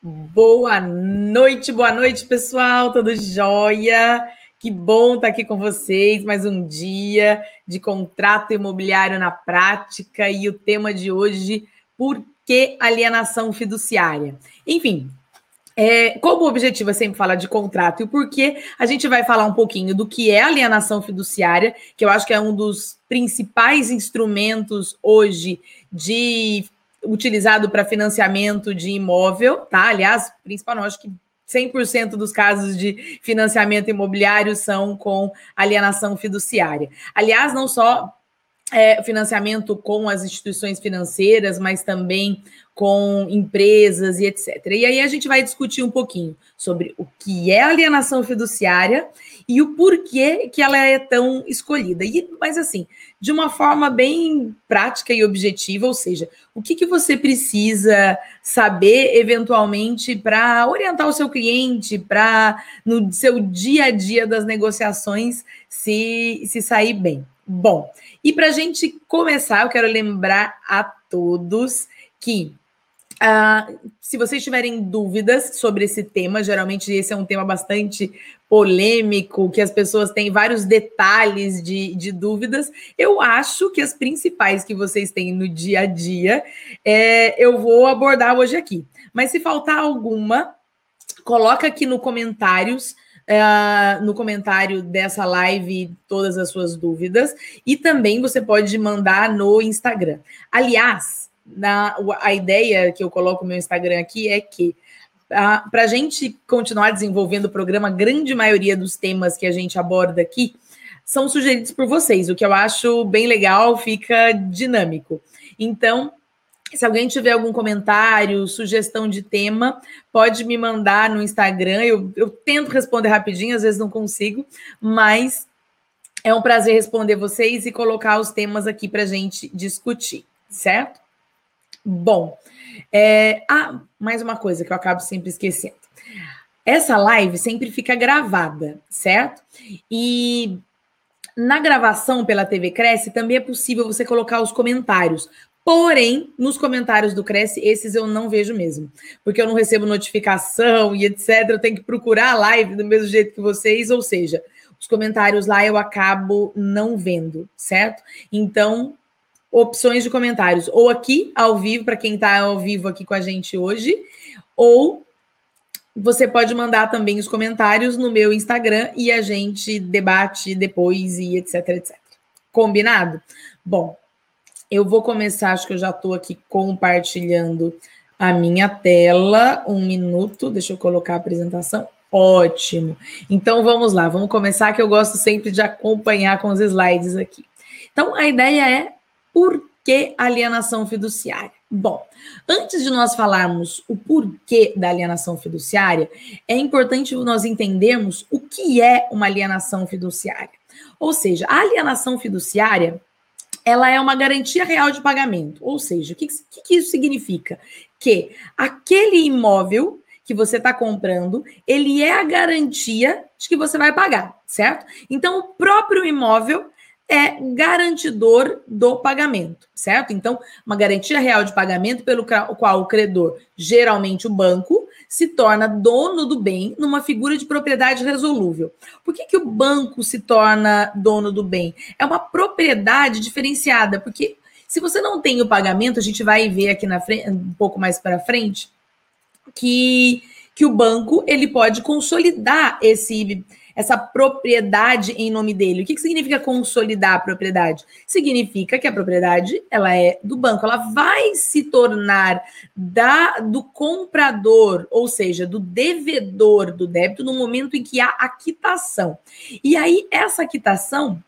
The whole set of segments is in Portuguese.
Boa noite, boa noite, pessoal. Tudo jóia? Que bom estar aqui com vocês. Mais um dia de contrato imobiliário na prática e o tema de hoje: por que alienação fiduciária? Enfim, é, como o objetivo é sempre falar de contrato e o porquê, a gente vai falar um pouquinho do que é alienação fiduciária, que eu acho que é um dos principais instrumentos hoje de utilizado para financiamento de imóvel, tá? Aliás, principalmente, acho que 100% dos casos de financiamento imobiliário são com alienação fiduciária. Aliás, não só é, financiamento com as instituições financeiras, mas também com empresas e etc. E aí a gente vai discutir um pouquinho sobre o que é alienação fiduciária e o porquê que ela é tão escolhida. E, mas assim, de uma forma bem prática e objetiva, ou seja, o que, que você precisa saber eventualmente para orientar o seu cliente, para no seu dia a dia das negociações se, se sair bem. Bom, e para a gente começar, eu quero lembrar a todos que Uh, se vocês tiverem dúvidas sobre esse tema, geralmente esse é um tema bastante polêmico, que as pessoas têm vários detalhes de, de dúvidas. Eu acho que as principais que vocês têm no dia a dia é, eu vou abordar hoje aqui. Mas se faltar alguma, coloca aqui no comentários. Uh, no comentário dessa live todas as suas dúvidas e também você pode mandar no Instagram. Aliás, na, a ideia que eu coloco no meu Instagram aqui é que para a gente continuar desenvolvendo o programa, a grande maioria dos temas que a gente aborda aqui são sugeridos por vocês, o que eu acho bem legal, fica dinâmico. Então, se alguém tiver algum comentário, sugestão de tema, pode me mandar no Instagram. Eu, eu tento responder rapidinho, às vezes não consigo, mas é um prazer responder vocês e colocar os temas aqui para a gente discutir, certo? Bom, é... ah, mais uma coisa que eu acabo sempre esquecendo. Essa live sempre fica gravada, certo? E na gravação pela TV Cresce também é possível você colocar os comentários. Porém, nos comentários do Cresce, esses eu não vejo mesmo, porque eu não recebo notificação e etc. Eu tenho que procurar a live do mesmo jeito que vocês, ou seja, os comentários lá eu acabo não vendo, certo? Então, opções de comentários, ou aqui ao vivo, para quem está ao vivo aqui com a gente hoje, ou você pode mandar também os comentários no meu Instagram e a gente debate depois e etc, etc. Combinado? Bom, eu vou começar, acho que eu já estou aqui compartilhando a minha tela. Um minuto, deixa eu colocar a apresentação. Ótimo. Então vamos lá, vamos começar que eu gosto sempre de acompanhar com os slides aqui. Então a ideia é por que alienação fiduciária? Bom, antes de nós falarmos o porquê da alienação fiduciária, é importante nós entendermos o que é uma alienação fiduciária. Ou seja, a alienação fiduciária ela é uma garantia real de pagamento. Ou seja, o que, que isso significa? Que aquele imóvel que você está comprando, ele é a garantia de que você vai pagar, certo? Então, o próprio imóvel é garantidor do pagamento, certo? Então, uma garantia real de pagamento pelo qual o credor, geralmente o banco, se torna dono do bem numa figura de propriedade resolúvel. Por que, que o banco se torna dono do bem? É uma propriedade diferenciada, porque se você não tem o pagamento, a gente vai ver aqui na frente, um pouco mais para frente, que, que o banco ele pode consolidar esse essa propriedade em nome dele. O que, que significa consolidar a propriedade? Significa que a propriedade ela é do banco, ela vai se tornar da do comprador, ou seja, do devedor do débito no momento em que há a quitação. E aí essa quitação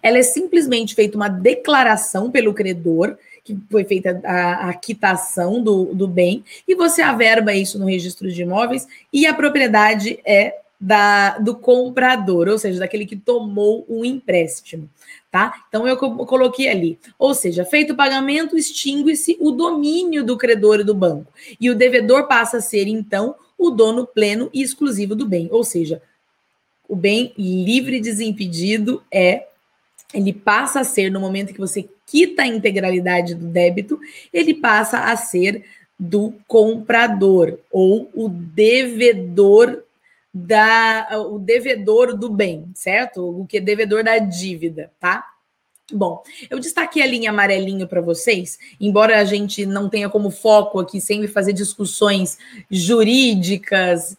ela é simplesmente feita uma declaração pelo credor que foi feita a, a, quitação do, do bem, e você averba isso no registro de imóveis, e a propriedade é da, do comprador, ou seja, daquele que tomou o um empréstimo, tá? Então eu coloquei ali, ou seja, feito o pagamento, extingue-se o domínio do credor e do banco, e o devedor passa a ser então o dono pleno e exclusivo do bem, ou seja, o bem livre e desimpedido é ele passa a ser no momento que você quita a integralidade do débito, ele passa a ser do comprador ou o devedor da o devedor do bem, certo? O que é devedor da dívida, tá? Bom, eu destaquei a linha amarelinho para vocês, embora a gente não tenha como foco aqui sempre fazer discussões jurídicas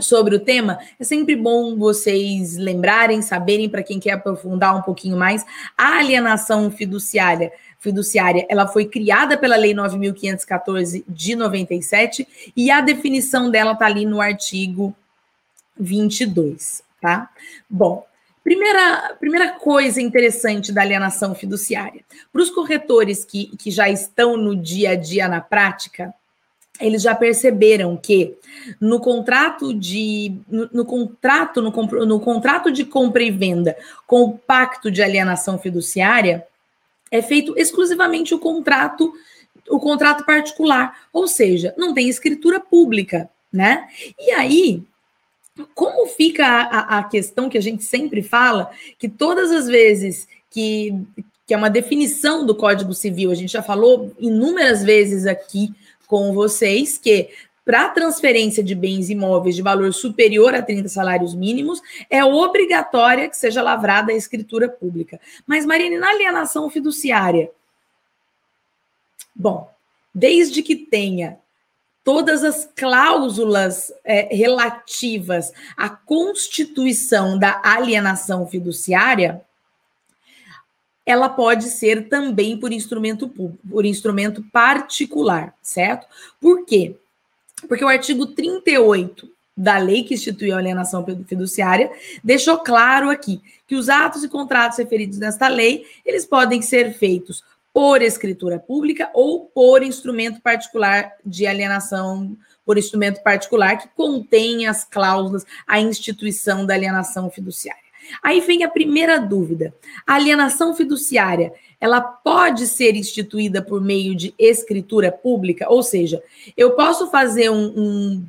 sobre o tema, é sempre bom vocês lembrarem, saberem para quem quer aprofundar um pouquinho mais, a alienação fiduciária fiduciária, ela foi criada pela Lei 9514 de 97 e a definição dela está ali no artigo 22, tá? Bom, primeira, primeira coisa interessante da alienação fiduciária. Para os corretores que, que já estão no dia a dia na prática, eles já perceberam que no contrato de no, no contrato no, no, contrato de compra e venda com o pacto de alienação fiduciária é feito exclusivamente o contrato o contrato particular, ou seja, não tem escritura pública, né? E aí como fica a, a, questão que a gente sempre fala, que todas as vezes que, que é uma definição do Código Civil, a gente já falou inúmeras vezes aqui com vocês que para transferência de bens imóveis de valor superior a 30 salários mínimos, é obrigatória que seja lavrada a escritura pública. Mas, Marine, na alienação fiduciária, bom, desde que tenha todas as cláusulas é, relativas à constituição da alienação fiduciária, ela pode ser também por instrumento público, por instrumento particular, certo? Por quê? Porque o artigo 38 da lei que instituiu a alienação fiduciária deixou claro aqui que os atos e contratos referidos nesta lei, eles podem ser feitos por escritura pública ou por instrumento particular de alienação, por instrumento particular que contém as cláusulas, a instituição da alienação fiduciária. Aí vem a primeira dúvida. A alienação fiduciária, ela pode ser instituída por meio de escritura pública? Ou seja, eu posso fazer um, um,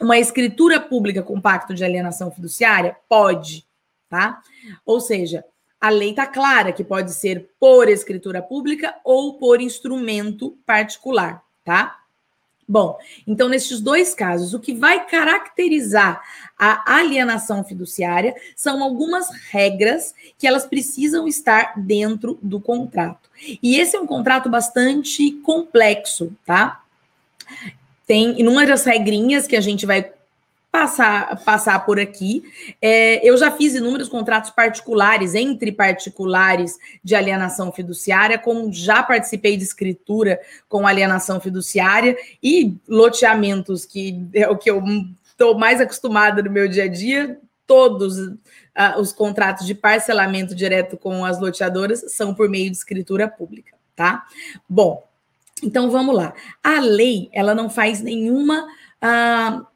uma escritura pública com pacto de alienação fiduciária? Pode, tá? Ou seja, a lei está clara que pode ser por escritura pública ou por instrumento particular, tá? Bom, então, nesses dois casos, o que vai caracterizar a alienação fiduciária são algumas regras que elas precisam estar dentro do contrato. E esse é um contrato bastante complexo, tá? Tem inúmeras regrinhas que a gente vai passar, passar por aqui. É, eu já fiz inúmeros contratos particulares, entre particulares de alienação fiduciária, como já participei de escritura com alienação fiduciária e loteamentos, que é o que eu estou mais acostumada no meu dia a dia, todos uh, os contratos de parcelamento direto com as loteadoras são por meio de escritura pública, tá? Bom, então vamos lá. A lei, ela não faz nenhuma. Uh,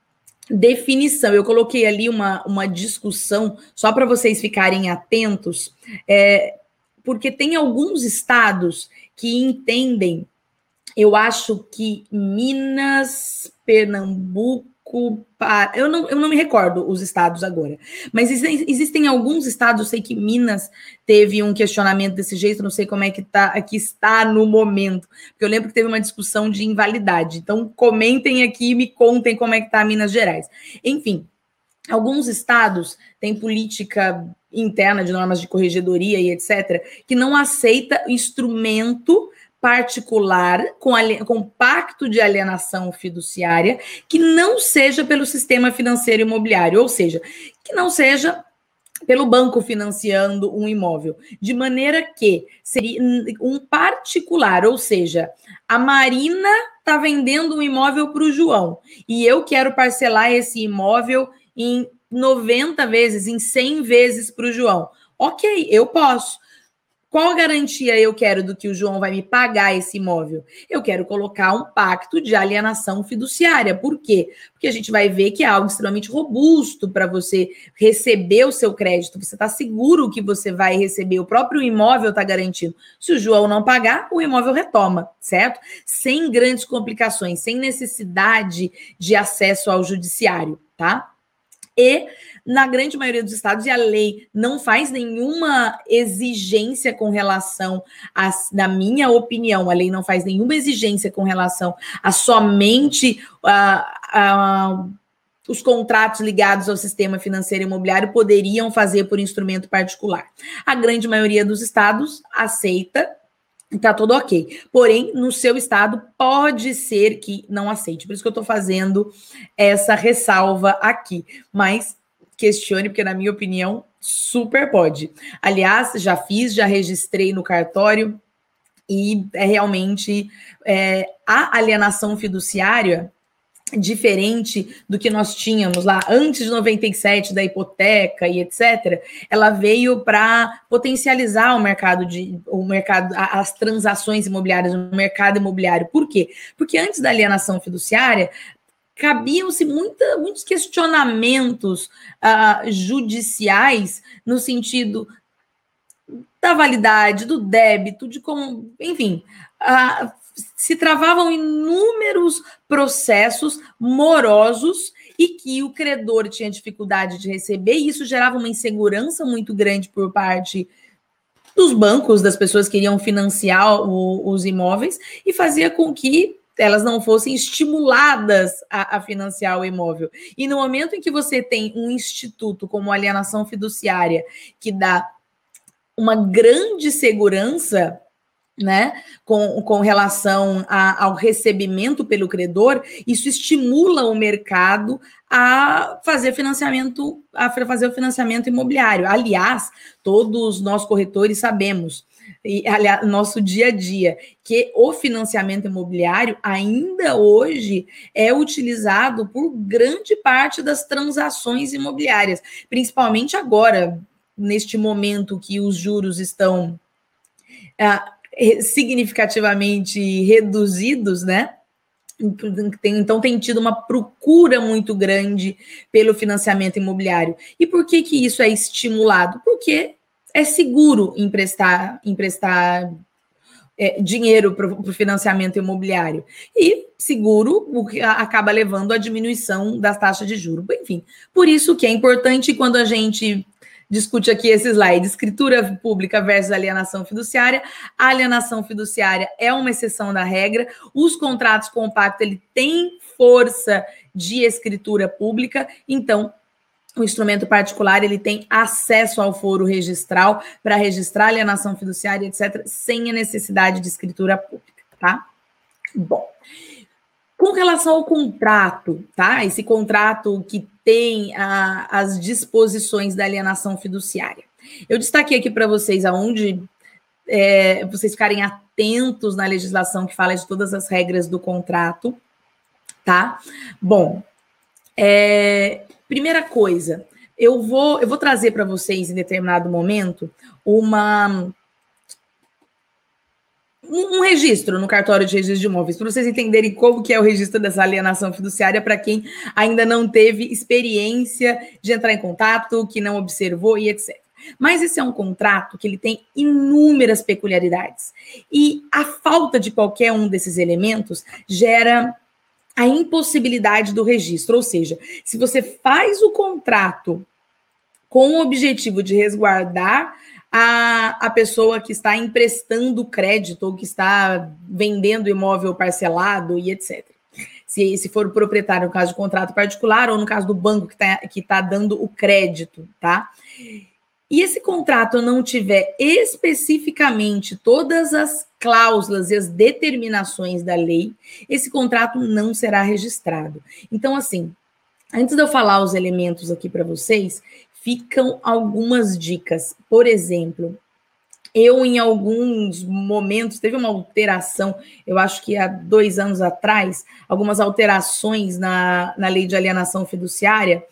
definição. Eu coloquei ali uma, uma discussão, só para vocês ficarem atentos, é, porque tem alguns estados que entendem, eu acho que Minas, Pernambuco, eu não, eu não me recordo os estados agora, mas existem, existem, alguns estados, eu sei que Minas teve um questionamento desse jeito, não sei como é que, tá, que está no momento, porque eu lembro que teve uma discussão de invalidade. Então, comentem aqui e me contem como é que está Minas Gerais. Enfim, alguns estados têm política interna de normas de corregedoria e etc., que não aceita instrumento particular com, com pacto de alienação fiduciária que não seja pelo sistema financeiro imobiliário, ou seja, que não seja pelo banco financiando um imóvel, de maneira que seria um particular, ou seja, a Marina está vendendo um imóvel para o João e eu quero parcelar esse imóvel em 90 vezes, em 100 vezes para o João. Ok, eu posso. Qual garantia eu quero do que o João vai me pagar esse imóvel? Eu quero colocar um pacto de alienação fiduciária. Por quê? Porque a gente vai ver que é algo extremamente robusto para você receber o seu crédito. Você está seguro que você vai receber, o próprio imóvel está garantido. Se o João não pagar, o imóvel retoma, certo? Sem grandes complicações, sem necessidade de acesso ao judiciário, tá? E na grande maioria dos estados, e a lei não faz nenhuma exigência com relação a, na minha opinião, a lei não faz nenhuma exigência com relação a somente a, a os contratos ligados ao sistema financeiro imobiliário poderiam fazer por instrumento particular. A grande maioria dos estados aceita Tá tudo ok. Porém, no seu estado, pode ser que não aceite. Por isso que eu estou fazendo essa ressalva aqui. Mas questione, porque, na minha opinião, super pode. Aliás, já fiz, já registrei no cartório, e é realmente é, a alienação fiduciária diferente do que nós tínhamos lá antes de 97 da hipoteca e etc. Ela veio para potencializar o mercado de o mercado as transações imobiliárias no mercado imobiliário. Por quê? Porque antes da alienação fiduciária cabiam-se muitos questionamentos uh, judiciais no sentido da validade, do débito, de como, enfim, uh, se travavam inúmeros processos morosos e que o credor tinha dificuldade de receber, e isso gerava uma insegurança muito grande por parte dos bancos, das pessoas que iriam financiar o, os imóveis, e fazia com que elas não fossem estimuladas a, a, financiar o imóvel. E no momento em que você tem um instituto como a alienação fiduciária, que dá uma grande segurança né, com, com relação a, ao recebimento pelo credor, isso estimula o mercado a fazer financiamento, a fazer o financiamento imobiliário. Aliás, todos nós corretores sabemos, e aliás, nosso dia a dia, que o financiamento imobiliário ainda hoje é utilizado por grande parte das transações imobiliárias, principalmente agora, neste momento que os juros estão. Ah, significativamente reduzidos, né? Então tem tido uma procura muito grande pelo financiamento imobiliário. E por que, que isso é estimulado? Porque é seguro emprestar, emprestar é, dinheiro para o financiamento imobiliário. E seguro o que acaba levando à diminuição das taxas de juros. Enfim, por isso que é importante quando a gente discute aqui esse slide: escritura pública versus alienação fiduciária. A alienação fiduciária é uma exceção da regra. Os contratos compactos ele tem força de escritura pública, então o instrumento particular ele tem acesso ao foro registral para registrar alienação fiduciária, etc., sem a necessidade de escritura pública, tá? Bom. Com relação ao contrato, tá? Esse contrato que tem a, as disposições da alienação fiduciária. Eu destaquei aqui para vocês aonde é, vocês ficarem atentos na legislação que fala de todas as regras do contrato, tá? Bom, é, primeira coisa, eu vou eu vou trazer para vocês em determinado momento uma um registro no cartório de registro de imóveis, para vocês entenderem como que é o registro dessa alienação fiduciária para quem ainda não teve experiência de entrar em contato, que não observou e etc. Mas esse é um contrato que ele tem inúmeras peculiaridades. E a falta de qualquer um desses elementos gera a impossibilidade do registro. Ou seja, se você faz o contrato com o objetivo de resguardar a, a pessoa que está emprestando crédito ou que está vendendo imóvel parcelado e etc. Se, se for o proprietário, no caso de contrato particular, ou no caso do banco que está que tá dando o crédito, tá? E esse contrato não tiver especificamente todas as cláusulas e as determinações da lei, esse contrato não será registrado. Então, assim, antes de eu falar os elementos aqui para vocês, ficam algumas dicas. Por exemplo, eu, em alguns momentos, teve uma alteração, eu acho que há dois anos atrás, algumas alterações na, na lei de alienação fiduciária.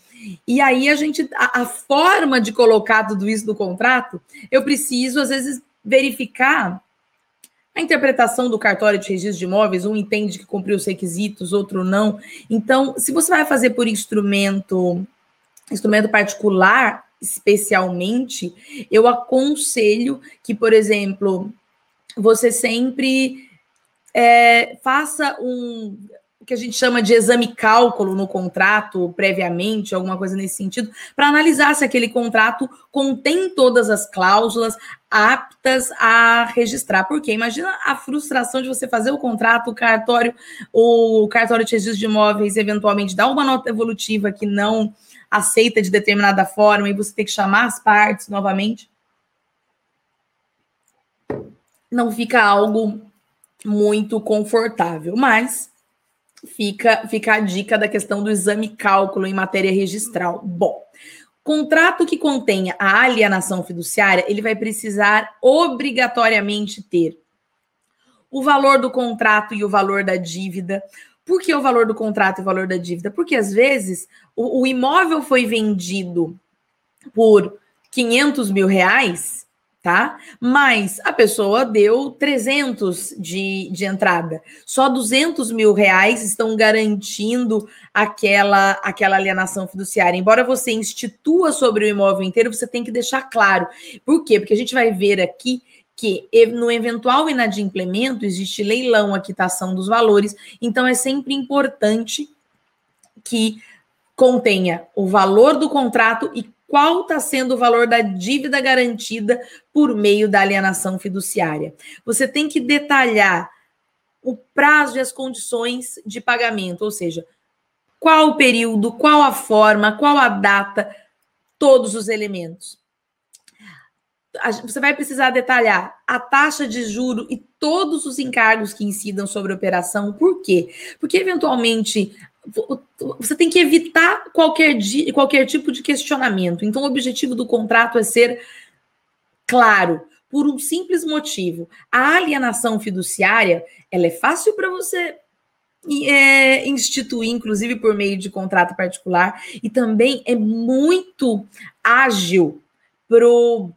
E aí a gente, a, a forma de colocar tudo isso no contrato, eu preciso, às vezes, verificar a interpretação do cartório de registro de imóveis, um entende que cumpriu os requisitos, outro não. Então, se você vai fazer por instrumento instrumento particular, especialmente, eu aconselho que, por exemplo, você sempre é, faça um que a gente chama de exame cálculo no contrato previamente, alguma coisa nesse sentido, para analisar se aquele contrato contém todas as cláusulas aptas a registrar. Porque imagina a frustração de você fazer o contrato, o cartório, o cartório de registro de imóveis eventualmente dá uma nota evolutiva que não aceita de determinada forma e você tem que chamar as partes novamente. Não fica algo muito confortável, mas fica, fica a dica da questão do exame cálculo em matéria registral. Bom, contrato que contenha a alienação fiduciária, ele vai precisar obrigatoriamente ter o valor do contrato e o valor da dívida. Por que o valor do contrato e o valor da dívida? Porque às vezes o, o imóvel foi vendido por 500 mil reais tá? Mas a pessoa deu 300 de, de entrada. Só 200 mil reais estão garantindo aquela, aquela alienação fiduciária. Embora você institua sobre o imóvel inteiro, você tem que deixar claro. Por quê? Porque a gente vai ver aqui que no eventual inadimplemento existe leilão, a quitação dos valores, então é sempre importante que contenha o valor do contrato e qual está sendo o valor da dívida garantida por meio da alienação fiduciária. Você tem que detalhar o prazo e as condições de pagamento, ou seja, qual o período, qual a forma, qual a data, todos os elementos. Você vai precisar detalhar a taxa de juro e todos os encargos que incidam sobre a operação. Por quê? Porque, eventualmente, você tem que evitar qualquer, qualquer tipo de questionamento. Então, o objetivo do contrato é ser claro, por um simples motivo. A alienação fiduciária, ela é fácil para você é, instituir, inclusive por meio de contrato particular, e também é muito ágil para o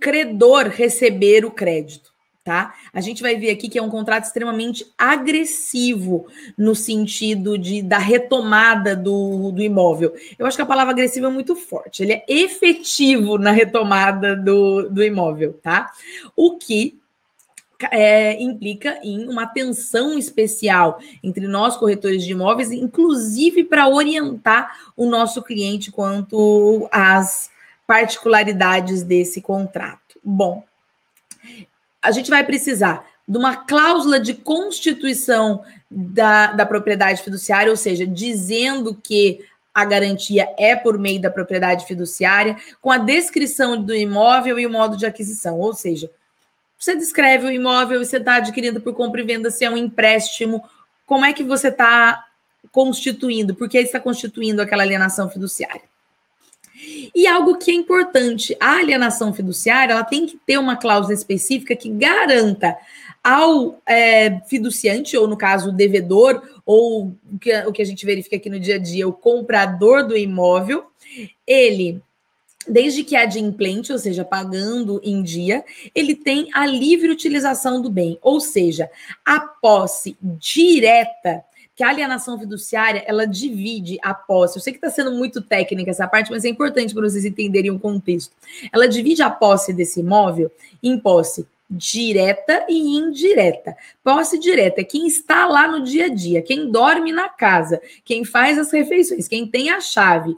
credor receber o crédito tá? A gente vai ver aqui que é um contrato extremamente agressivo no sentido de da retomada do, do imóvel. Eu acho que a palavra agressivo é muito forte. Ele é efetivo na retomada do, do imóvel, tá? O que é, implica em uma atenção especial entre nós, corretores de imóveis, inclusive para orientar o nosso cliente quanto às particularidades desse contrato. Bom, a gente vai precisar de uma cláusula de constituição da, da propriedade fiduciária, ou seja, dizendo que a garantia é por meio da propriedade fiduciária, com a descrição do imóvel e o modo de aquisição, ou seja, você descreve o imóvel e você está adquirindo por compra e venda, se é um empréstimo, como é que você está constituindo, por que está constituindo aquela alienação fiduciária. E algo que é importante, a alienação fiduciária, ela tem que ter uma cláusula específica que garanta ao é, fiduciante, ou no caso, o devedor, ou o que, o que a gente verifica aqui no dia a dia, o comprador do imóvel, ele desde que adimplente, ou seja, pagando em dia, ele tem a livre utilização do bem, ou seja, a posse direta que a alienação fiduciária ela divide a posse. Eu sei que está sendo muito técnica essa parte, mas é importante para vocês entenderem o contexto. Ela divide a posse desse imóvel em posse direta e indireta. Posse direta é quem está lá no dia a dia, quem dorme na casa, quem faz as refeições, quem tem a chave.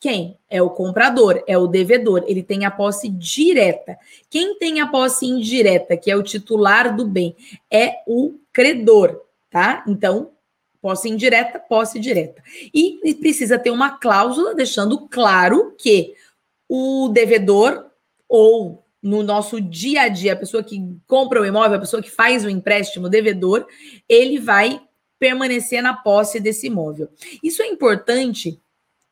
Quem? É o comprador, é o devedor, ele tem a posse direta. Quem tem a posse indireta, que é o titular do bem, é o credor, tá? Então, Posse indireta, posse direta. E, precisa ter uma cláusula deixando claro que o devedor ou no nosso dia a dia, a pessoa que compra o imóvel, a pessoa que faz o empréstimo, o devedor, ele vai permanecer na posse desse imóvel. Isso é importante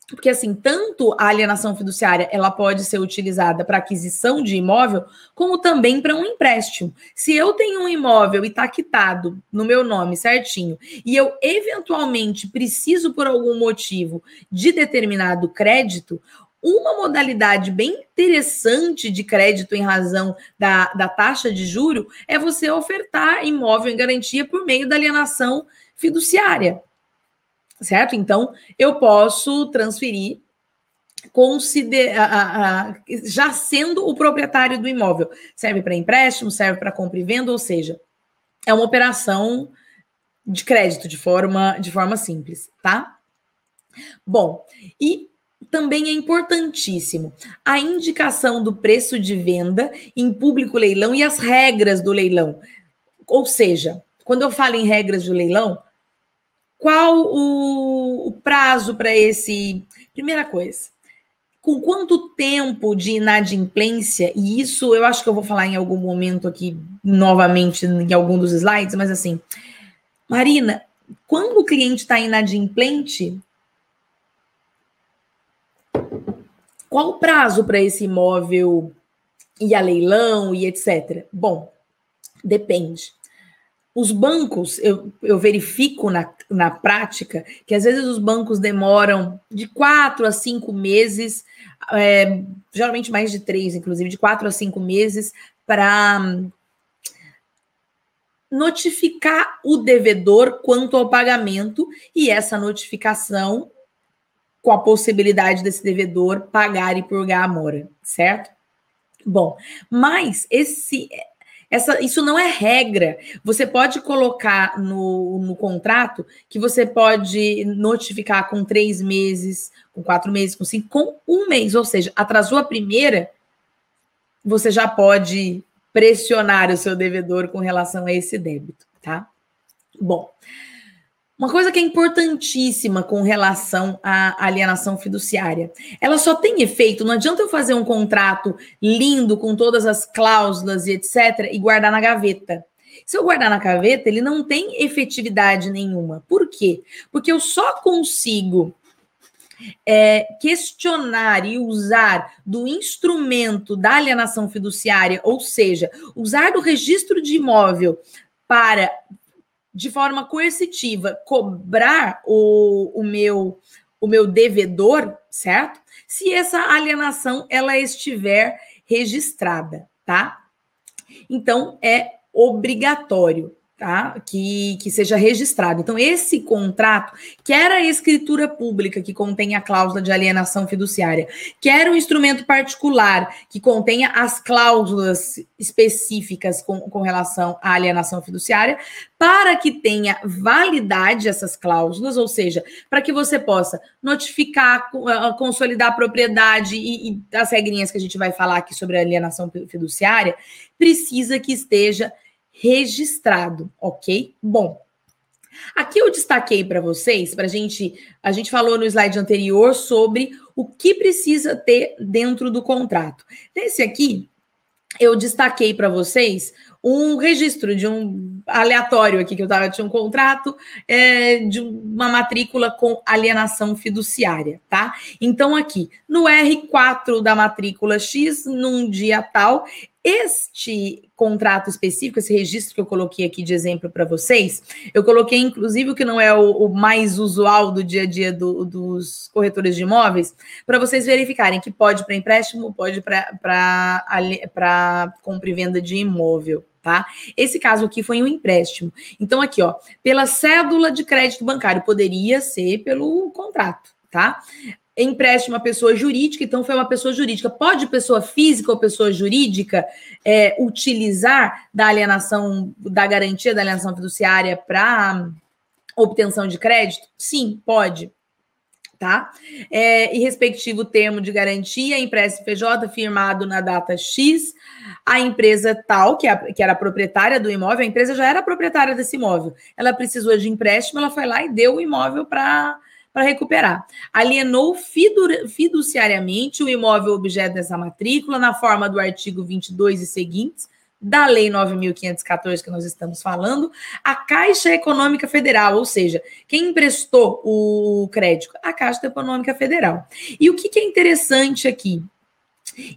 porque assim, tanto a alienação fiduciária, ela pode ser utilizada para aquisição de imóvel, como também para um empréstimo. Se eu tenho um imóvel e está quitado no meu nome certinho, e eu eventualmente preciso por algum motivo de determinado crédito, uma modalidade bem interessante de crédito em razão da, da taxa de juro é você ofertar imóvel em garantia por meio da alienação fiduciária certo? Então, eu posso transferir consider, a, a, já sendo o proprietário do imóvel. Serve para empréstimo, serve para compra e venda, ou seja, é uma operação de crédito de forma, de forma simples, tá? Bom, e também é importantíssimo a indicação do preço de venda em público leilão e as regras do leilão. Ou seja, quando eu falo em regras do leilão, qual o, o prazo para esse. Primeira coisa, com quanto tempo de inadimplência, e isso eu acho que eu vou falar em algum momento aqui novamente em algum dos slides, mas assim, Marina, quando o cliente está inadimplente, qual o prazo para esse imóvel ir a leilão e etc? Bom, depende. Os bancos, eu, eu verifico na, na prática que às vezes os bancos demoram de quatro a cinco meses, é, geralmente mais de três, inclusive, de quatro a cinco meses, para notificar o devedor quanto ao pagamento e essa notificação com a possibilidade desse devedor pagar e purgar a mora, certo? Bom, mas esse essa, isso não é regra. Você pode colocar no, no contrato que você pode notificar com três meses, com quatro meses, com cinco, com um mês. Ou seja, atrasou a primeira, você já pode pressionar o seu devedor com relação a esse débito, tá? Bom, uma coisa que é importantíssima com relação à alienação fiduciária, ela só tem efeito, não adianta eu fazer um contrato lindo com todas as cláusulas e etc e guardar na gaveta. Se eu guardar na gaveta, ele não tem efetividade nenhuma. Por quê? Porque eu só consigo é, questionar e usar do instrumento da alienação fiduciária, ou seja, usar do registro de imóvel para, de forma coercitiva, cobrar o, o meu o meu devedor, certo? Se essa alienação ela estiver registrada, tá? Então é obrigatório tá? Que, que seja registrado. Então, esse contrato, quer a escritura pública, que contém a cláusula de alienação fiduciária, quer o instrumento particular, que contenha as cláusulas específicas com, com relação à alienação fiduciária, para que tenha validade essas cláusulas, ou seja, para que você possa notificar, ah, consolidar a propriedade e, e as regrinhas que a gente vai falar aqui sobre alienação fiduciária, precisa que esteja registrado, ok? Bom, aqui eu destaquei para vocês, para a gente, a gente falou no slide anterior sobre o que precisa ter dentro do contrato. Nesse aqui, eu destaquei para vocês um registro de um aleatório aqui que eu tava, tinha um contrato é, de uma matrícula com alienação fiduciária, tá? Então, aqui, no R4 da matrícula X, num dia tal, este contrato específico, esse registro que eu coloquei aqui de exemplo para vocês, eu coloquei inclusive o que não é o, o mais usual do dia a dia do, dos corretores de imóveis, para vocês verificarem que pode para empréstimo, pode para compra e venda de imóvel. Tá? Esse caso aqui foi um empréstimo. Então, aqui, ó, pela cédula de crédito bancário, poderia ser pelo contrato, tá? Empréstimo a pessoa jurídica, então foi uma pessoa jurídica. Pode pessoa física ou pessoa jurídica é, utilizar da alienação, da garantia da alienação fiduciária para obtenção de crédito? Sim, pode. Tá? É, e respectivo termo de garantia, empréstimo PJ firmado na data X, a empresa tal, que, é a, que era a proprietária do imóvel, a empresa já era proprietária desse imóvel, ela precisou de empréstimo, ela foi lá e deu o imóvel para para recuperar. Alienou fiduciariamente o imóvel objeto dessa matrícula na forma do artigo 22 e seguintes da Lei 9.514 que nós estamos falando, a Caixa Econômica Federal, ou seja, quem emprestou o crédito? A Caixa Econômica Federal. E o que, é interessante aqui?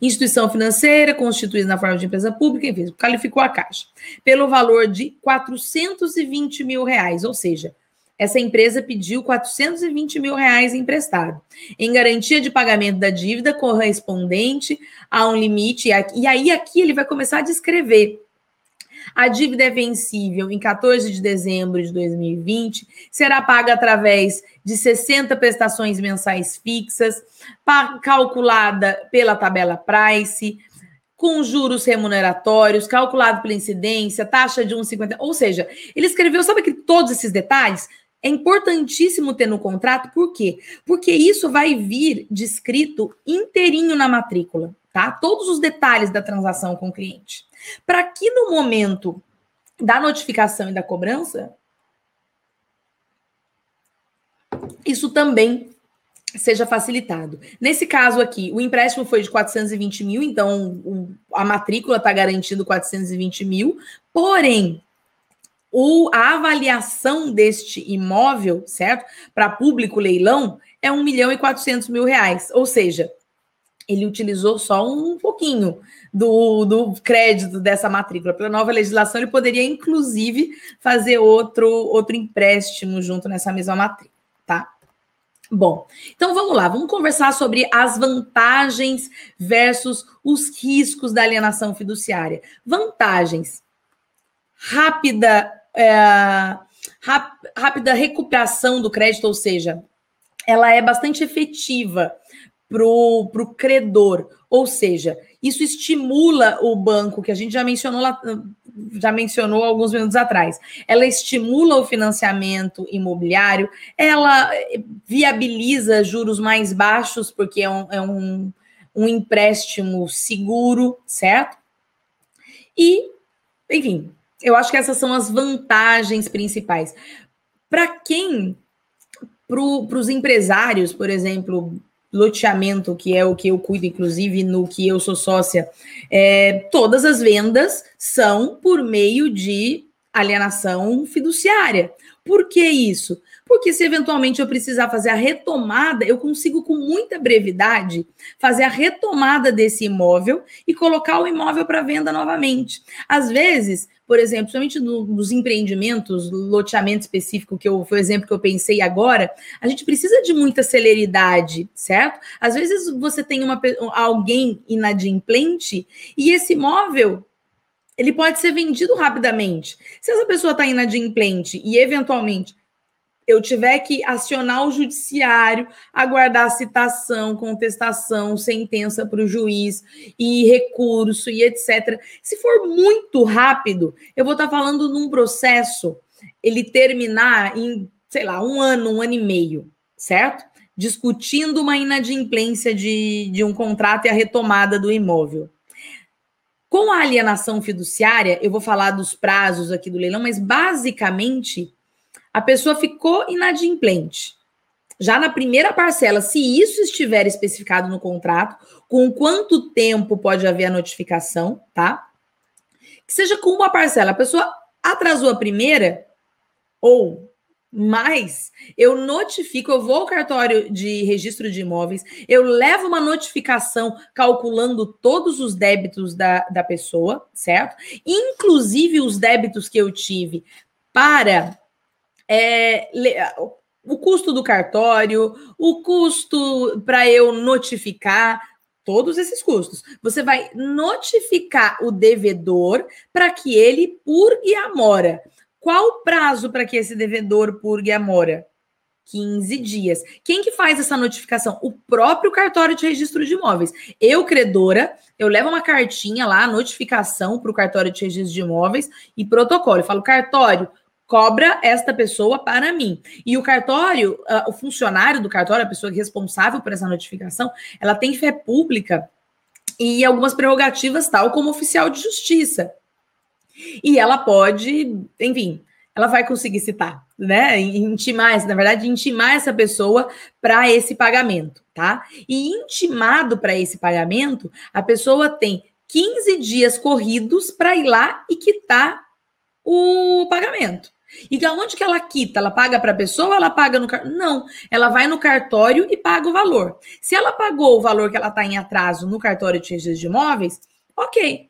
Instituição financeira constituída na forma de empresa pública, enfim, qualificou a Caixa pelo valor de 420 mil reais, ou seja, essa empresa pediu 420 mil reais emprestado, em garantia de pagamento da dívida correspondente a um limite. E aí, aqui ele vai começar a descrever. A dívida é vencível em 14 de dezembro de 2020, será paga através de 60 prestações mensais fixas, calculada pela tabela Price, com juros remuneratórios, calculado pela incidência, taxa de 1,50. Ou seja, ele escreveu, sabe que todos esses detalhes? É importantíssimo ter no contrato, por quê? Porque isso vai vir descrito inteirinho na matrícula, tá? Todos os detalhes da transação com o cliente. Para que no momento da notificação e da cobrança, isso também seja facilitado. Nesse caso aqui, o empréstimo foi de 420 mil, então a matrícula está garantindo 420 mil, porém, o, a avaliação deste imóvel, certo? Para público leilão, é 1 milhão e 400 mil reais. Ou seja, ele utilizou só um pouquinho do, do crédito dessa matrícula. Pela nova legislação, ele poderia, inclusive, fazer outro, outro empréstimo junto nessa mesma matrícula, tá? Bom, então vamos lá, vamos conversar sobre as vantagens versus os riscos da alienação fiduciária. Vantagens: rápida, é, rápida recuperação do crédito, ou seja, ela é bastante efetiva para o credor. Ou seja, isso estimula o banco, que a gente já mencionou lá, já mencionou alguns minutos atrás. Ela estimula o financiamento imobiliário, ela viabiliza juros mais baixos, porque é um, é um, um empréstimo seguro, certo? E, enfim, eu acho que essas são as vantagens principais. Para quem, para os empresários, por exemplo, loteamento, que é o que eu cuido, inclusive no que eu sou sócia, é, todas as vendas são por meio de alienação fiduciária. Por que isso? Porque se eventualmente eu precisar fazer a retomada, eu consigo com muita brevidade fazer a retomada desse imóvel e colocar o imóvel para venda novamente. Às vezes, por exemplo, principalmente nos empreendimentos, loteamento específico, que eu, foi o exemplo que eu pensei agora, a gente precisa de muita celeridade, certo? Às vezes você tem uma, alguém inadimplente e esse imóvel ele pode ser vendido rapidamente. Se essa pessoa está inadimplente e eventualmente eu tiver que acionar o judiciário, aguardar citação, contestação, sentença para o juiz e recurso e etc. Se for muito rápido, eu vou estar falando num processo ele terminar em, sei lá, um ano, um ano e meio, certo? Discutindo uma inadimplência de, de um contrato e a retomada do imóvel. Com a alienação fiduciária, eu vou falar dos prazos aqui do leilão, mas basicamente a pessoa ficou inadimplente. Já na primeira parcela, se isso estiver especificado no contrato, com quanto tempo pode haver a notificação, tá? Que seja com uma parcela. A pessoa atrasou a primeira, ou mais, eu notifico, eu vou ao cartório de registro de imóveis, eu levo uma notificação calculando todos os débitos da, da pessoa, certo? Inclusive os débitos que eu tive para é, o custo do cartório, o custo para eu notificar, todos esses custos. Você vai notificar o devedor para que ele purgue a mora. Qual o prazo para que esse devedor purgue a mora? 15 dias. Quem que faz essa notificação? O próprio cartório de registro de imóveis. Eu, credora, eu levo uma cartinha lá, notificação para o cartório de registro de imóveis e protocolo. Eu falo, cartório, cobra esta pessoa para mim. E o cartório, uh, o funcionário do cartório, a pessoa responsável por essa notificação, ela tem fé pública e algumas prerrogativas, tal como oficial de justiça. E ela pode, enfim, ela vai conseguir citar, né? Intimar, na verdade, intimar essa pessoa para esse pagamento, tá? E intimado para esse pagamento, a pessoa tem 15 dias corridos para ir lá e quitar o pagamento. E onde que ela quita? Ela paga para a pessoa ela paga no cartório? Não, ela vai no cartório e paga o valor. Se ela pagou o valor que ela está em atraso no cartório de registro de imóveis, ok.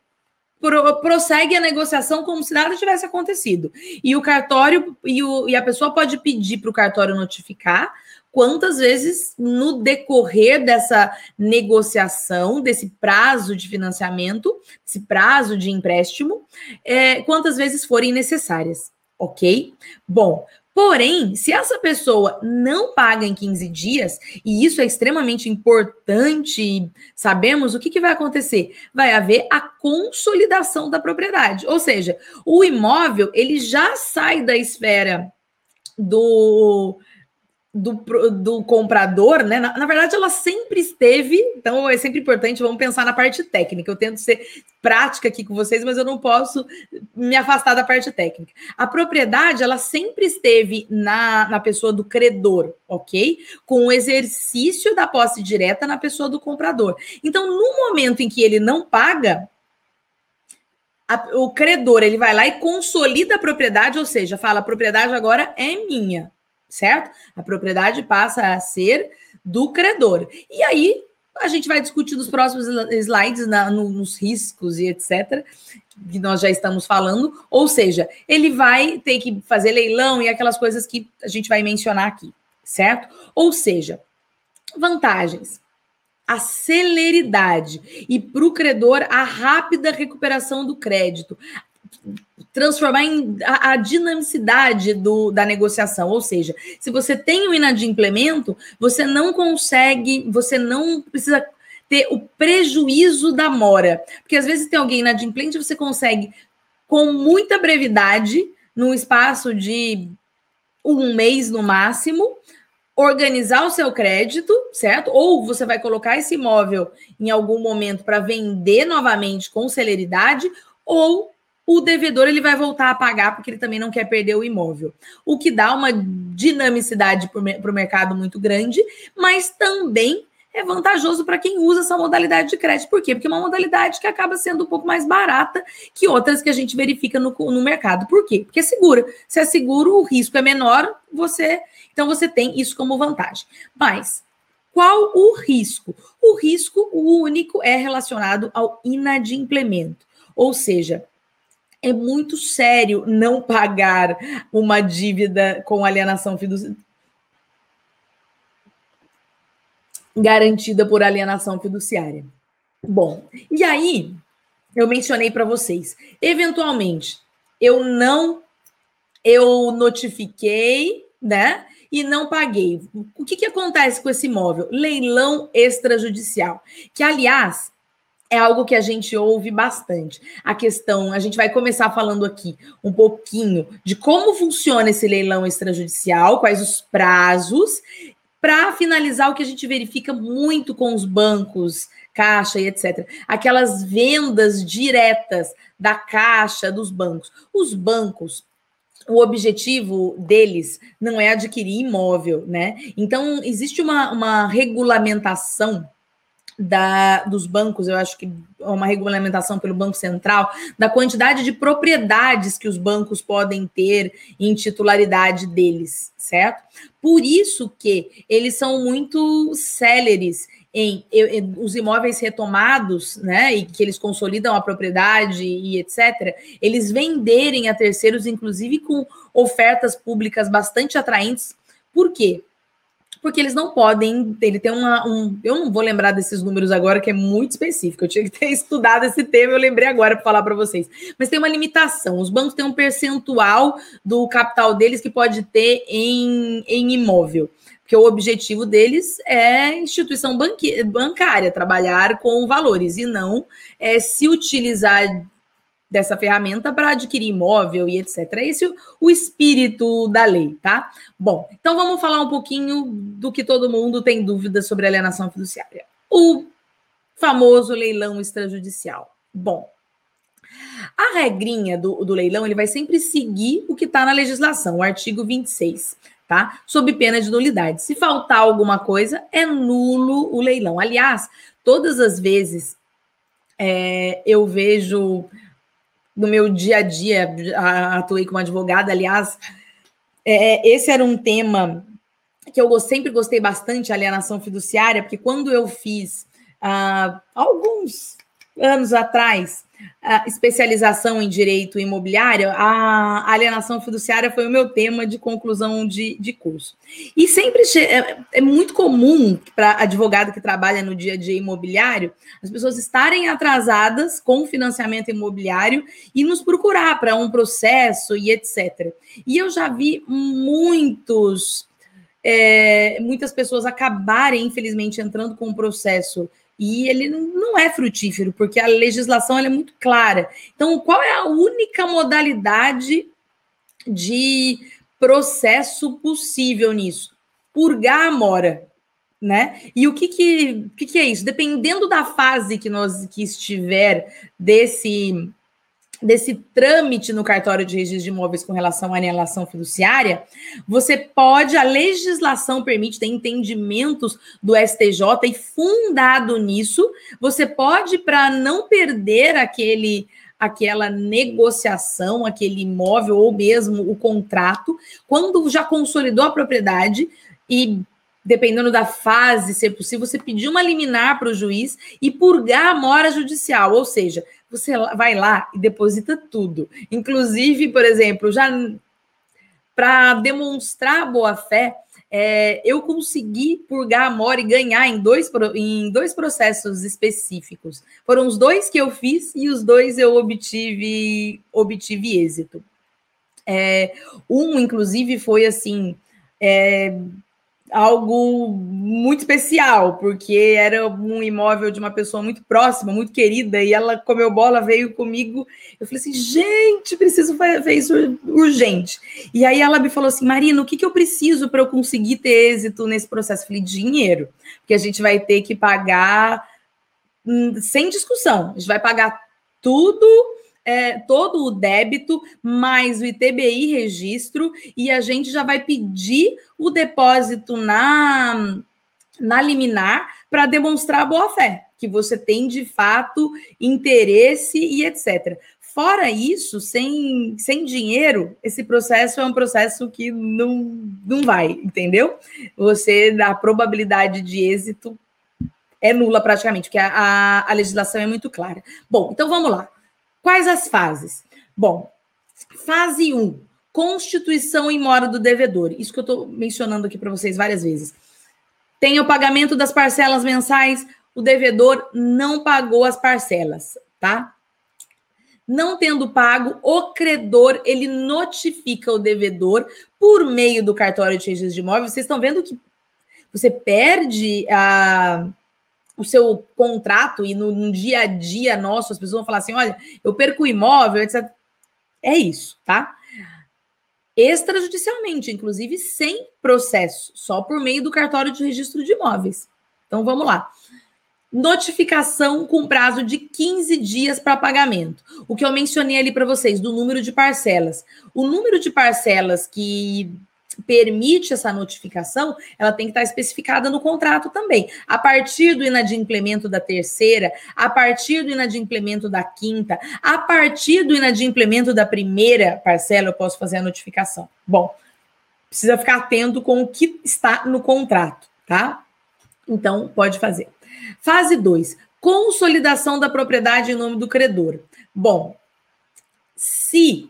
Pro, prossegue a negociação como se nada tivesse acontecido. E o cartório e, o, e a pessoa pode pedir para o cartório notificar quantas vezes no decorrer dessa negociação, desse prazo de financiamento, esse prazo de empréstimo, é, quantas vezes forem necessárias ok? Bom, Porém, se essa pessoa não paga em 15 dias, e isso é extremamente importante, sabemos o que, que vai acontecer? Vai haver a consolidação da propriedade. Ou seja, o imóvel ele já sai da esfera do do, do comprador, né? Na, na, verdade, ela sempre esteve, então é sempre importante, vamos pensar na parte técnica. Eu tento ser prática aqui com vocês, mas eu não posso me afastar da parte técnica. A propriedade, ela sempre esteve na, na pessoa do credor, ok? Com o exercício da posse direta na pessoa do comprador. Então, no momento em que ele não paga, a, o credor ele vai lá e consolida a propriedade, ou seja, fala: a propriedade agora é minha certo? A propriedade passa a ser do credor. E aí a gente vai discutir nos próximos slides na, no, nos riscos e etc. Que nós já estamos falando. Ou seja, ele vai ter que fazer leilão e aquelas coisas que a gente vai mencionar aqui, certo? Ou seja, vantagens. A celeridade e para o credor a rápida recuperação do crédito, transformar em a, a dinamicidade do, da negociação. Ou seja, se você tem o inadimplemento, você não consegue, você não precisa ter o prejuízo da mora. Porque às vezes tem alguém inadimplente, você consegue, com muita brevidade, num espaço de um mês no máximo, organizar o seu crédito, certo? Ou você vai colocar esse imóvel em algum momento para vender novamente com celeridade, ou o devedor ele vai voltar a pagar porque ele também não quer perder o imóvel. O que dá uma dinamicidade para o mercado muito grande, mas também é vantajoso para quem usa essa modalidade de crédito. Por quê? Porque é uma modalidade que acaba sendo um pouco mais barata que outras que a gente verifica no, no mercado. Por quê? Porque é segura. Se é seguro, o risco é menor, você. Então você tem isso como vantagem. Mas qual o risco? O risco o único é relacionado ao inadimplemento. Ou seja, é muito sério não pagar uma dívida com alienação fiduciária. Garantida por alienação fiduciária. Bom, e aí eu mencionei para vocês, eventualmente eu não eu notifiquei, né? E não paguei. O que, que acontece com esse imóvel? Leilão extrajudicial. Que, aliás, é algo que a gente ouve bastante. A questão, a gente vai começar falando aqui um pouquinho de como funciona esse leilão extrajudicial, quais os prazos, para finalizar o que a gente verifica muito com os bancos, caixa e etc. Aquelas vendas diretas da caixa dos bancos. Os bancos, o objetivo deles não é adquirir imóvel, né? Então, existe uma, uma regulamentação da, dos bancos, eu acho que é uma regulamentação pelo Banco Central, da quantidade de propriedades que os bancos podem ter em titularidade deles, certo? Por isso que eles são muito céleres em, em, os imóveis retomados, né, e que eles consolidam a propriedade e etc., eles venderem a terceiros, inclusive com ofertas públicas bastante atraentes. Por quê? Porque eles não podem. Ele tem uma. Um, eu não vou lembrar desses números agora, que é muito específico. Eu tinha que ter estudado esse tema, eu lembrei agora para falar para vocês. Mas tem uma limitação. Os bancos têm um percentual do capital deles que pode ter em, em imóvel. Porque o objetivo deles é instituição banque, bancária, trabalhar com valores, e não é se utilizar dessa ferramenta para adquirir imóvel e etc. Esse é o espírito da lei, tá? Bom, então vamos falar um pouquinho do que todo mundo tem dúvidas sobre alienação fiduciária. O famoso leilão extrajudicial. Bom, a regrinha do, do leilão ele vai sempre seguir o que está na legislação, o artigo 26, tá? Sob pena de nulidade. Se faltar alguma coisa, é nulo o leilão. Aliás, todas as vezes é, eu vejo no meu dia a dia, atuei como advogada, aliás, é, esse era um tema que eu sempre gostei bastante, alienação fiduciária, porque quando eu fiz uh, alguns anos atrás, especialização em direito imobiliário, a alienação fiduciária foi o meu tema de conclusão de, de curso. E sempre é, é muito comum para advogado que trabalha no dia a dia imobiliário, as pessoas estarem atrasadas com financiamento imobiliário e nos procurar para um processo e etc. E eu já vi muitos. É, muitas pessoas acabarem, infelizmente, entrando com um processo e ele não é frutífero, porque a legislação é muito clara. Então, qual é a única modalidade de processo possível nisso? Purgar a mora, né? E o que que, que, que é isso? Dependendo da fase que nós que estiver desse desse trâmite no cartório de registro de imóveis com relação à alienação fiduciária, você pode, a legislação permite, tem entendimentos do STJ e fundado nisso, você pode, para não perder aquele aquela negociação, aquele imóvel ou mesmo o contrato, quando já consolidou a propriedade e dependendo da fase, se é possível, você pedir uma liminar para o juiz e purgar a mora judicial, ou seja, você vai lá e deposita tudo. Inclusive, por exemplo, já para demonstrar boa fé, é, eu consegui purgar a mora e ganhar em dois, em dois processos específicos. Foram os dois que eu fiz e os dois eu obtive, obtive êxito. É, um, inclusive, foi assim. É, algo muito especial, porque era um imóvel de uma pessoa muito próxima, muito querida, e ela comeu bola, veio comigo. Eu falei assim, gente, preciso fazer isso urgente. E aí ela me falou assim, Marina, o que, que eu preciso para eu conseguir ter êxito nesse processo? Eu falei, dinheiro, porque a gente vai ter que pagar hum, sem discussão, a gente vai pagar tudo é, todo o débito, mais o ITBI registro, e a gente já vai pedir o depósito na, na liminar para demonstrar boa-fé, que você tem de fato interesse e etc. Fora isso, sem, sem dinheiro, esse processo é um processo que não, não vai, entendeu? Você, a probabilidade de êxito é nula praticamente, porque a, a, a legislação é muito clara. Bom, então vamos lá. Quais as fases? Bom, fase 1, um, constituição em mora do devedor. Isso que eu estou mencionando aqui para vocês várias vezes. Tem o pagamento das parcelas mensais, o devedor não pagou as parcelas, tá? Não tendo pago, o credor ele notifica o devedor por meio do cartório de registro de imóveis. Vocês estão vendo que você perde a o seu contrato e no, no, dia a dia nosso, as pessoas vão falar assim: olha, eu perco o imóvel, etc. É isso, tá? Extrajudicialmente, inclusive sem processo, só por meio do cartório de registro de imóveis. Então vamos lá. Notificação com prazo de 15 dias para pagamento. O que eu mencionei ali para vocês, do número de parcelas. O número de parcelas que permite essa notificação, ela tem que estar especificada no contrato também. A partir do inadimplemento da terceira, a partir do inadimplemento da quinta, a partir do inadimplemento da primeira parcela, eu posso fazer a notificação. Bom, precisa ficar atento com o que está no contrato, tá? Então, pode fazer. Fase 2, consolidação da propriedade em nome do credor. Bom, se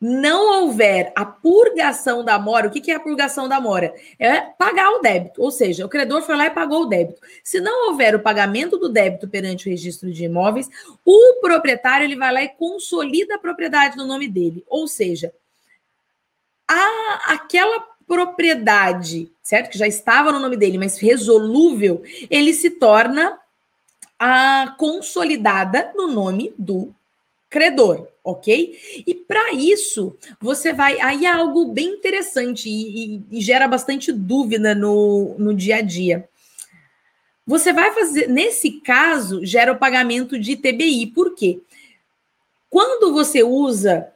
não houver a purgação da mora, o que, é a purgação da mora? É pagar o débito, ou seja, o credor foi lá e pagou o débito. Se não houver o pagamento do débito perante o registro de imóveis, o proprietário ele vai lá e consolida a propriedade no nome dele, ou seja, a, aquela propriedade, certo? Que já estava no nome dele, mas resolúvel, ele se torna a consolidada no nome do credor ok? E para isso, você vai. Aí é algo bem interessante e, e, e, gera bastante dúvida no, no dia a dia. Você vai fazer, nesse caso, gera o pagamento de TBI. Por quê? Quando você usa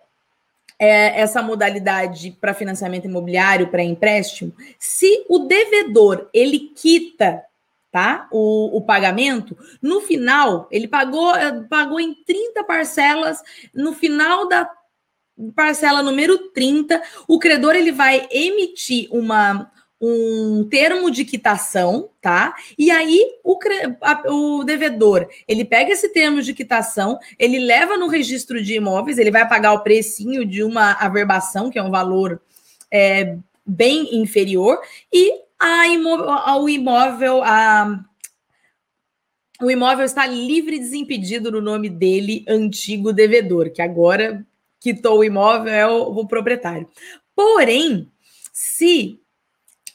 é, essa modalidade para financiamento imobiliário, para empréstimo, se o devedor ele quita tá? O, o pagamento, no final, ele pagou, eh, pagou em 30 parcelas, no final da parcela número 30, o credor ele vai emitir uma um termo de quitação, tá? E aí o, o, devedor, ele pega esse termo de quitação, ele leva no registro de imóveis, ele vai pagar o precinho de uma averbação, que é um valor é, bem inferior, e imóvel, o imóvel, a, o imóvel está livre e desimpedido no nome dele, antigo devedor, que agora quitou o imóvel é o, o proprietário. Porém, se